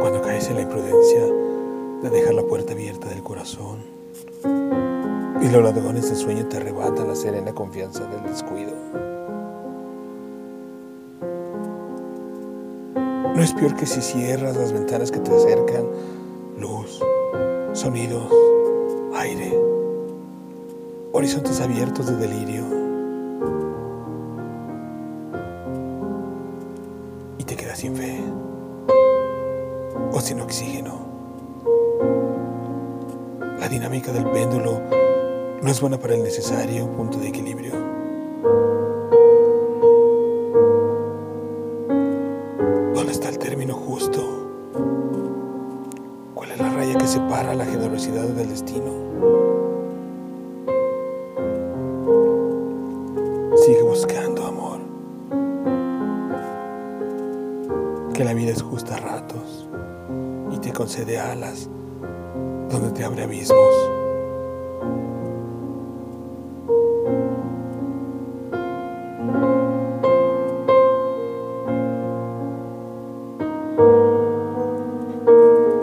Cuando caes en la imprudencia de dejar la puerta abierta del corazón y los ladrones del sueño te arrebatan la serena confianza del descuido. No es peor que si cierras las ventanas que te acercan luz, sonidos, aire, horizontes abiertos de delirio. Te quedas sin fe o sin oxígeno. La dinámica del péndulo no es buena para el necesario punto de equilibrio. ¿Dónde está el término justo? ¿Cuál es la raya que separa la generosidad del destino? Sigue buscando Que la vida es justa a ratos y te concede alas donde te abre abismos.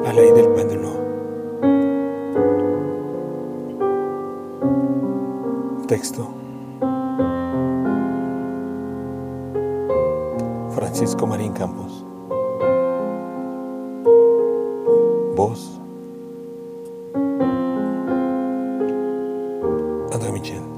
La ley del péndulo. Texto. Francisco Marín Campos. André Anda.